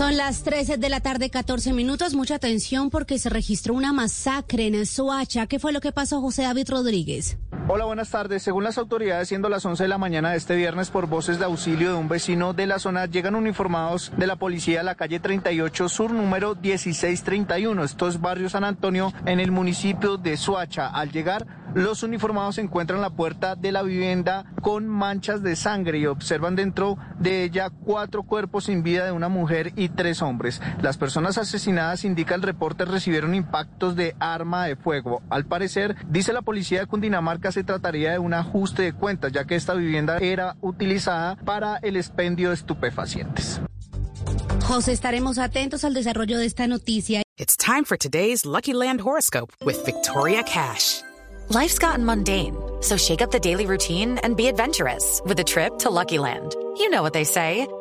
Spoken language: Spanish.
Son las 13 de la tarde, 14 minutos. Mucha atención porque se registró una masacre en Soacha. ¿Qué fue lo que pasó, José David Rodríguez? Hola, buenas tardes. Según las autoridades, siendo las 11 de la mañana de este viernes, por voces de auxilio de un vecino de la zona, llegan uniformados de la policía a la calle 38 Sur, número 1631. Esto es barrio San Antonio, en el municipio de Soacha. Al llegar, los uniformados encuentran la puerta de la vivienda con manchas de sangre y observan dentro de ella cuatro cuerpos sin vida de una mujer y tres hombres. Las personas asesinadas, indica el reporte, recibieron impactos de arma de fuego. Al parecer, dice la policía de Cundinamarca, se trataría de un ajuste de cuentas, ya que esta vivienda era utilizada para el expendio de estupefacientes. José, estaremos atentos al desarrollo de esta noticia. It's time for today's Lucky Land horoscope with Victoria Cash. Life's gotten mundane, so shake up the daily routine and be adventurous with a trip to Lucky Land. You know what they say.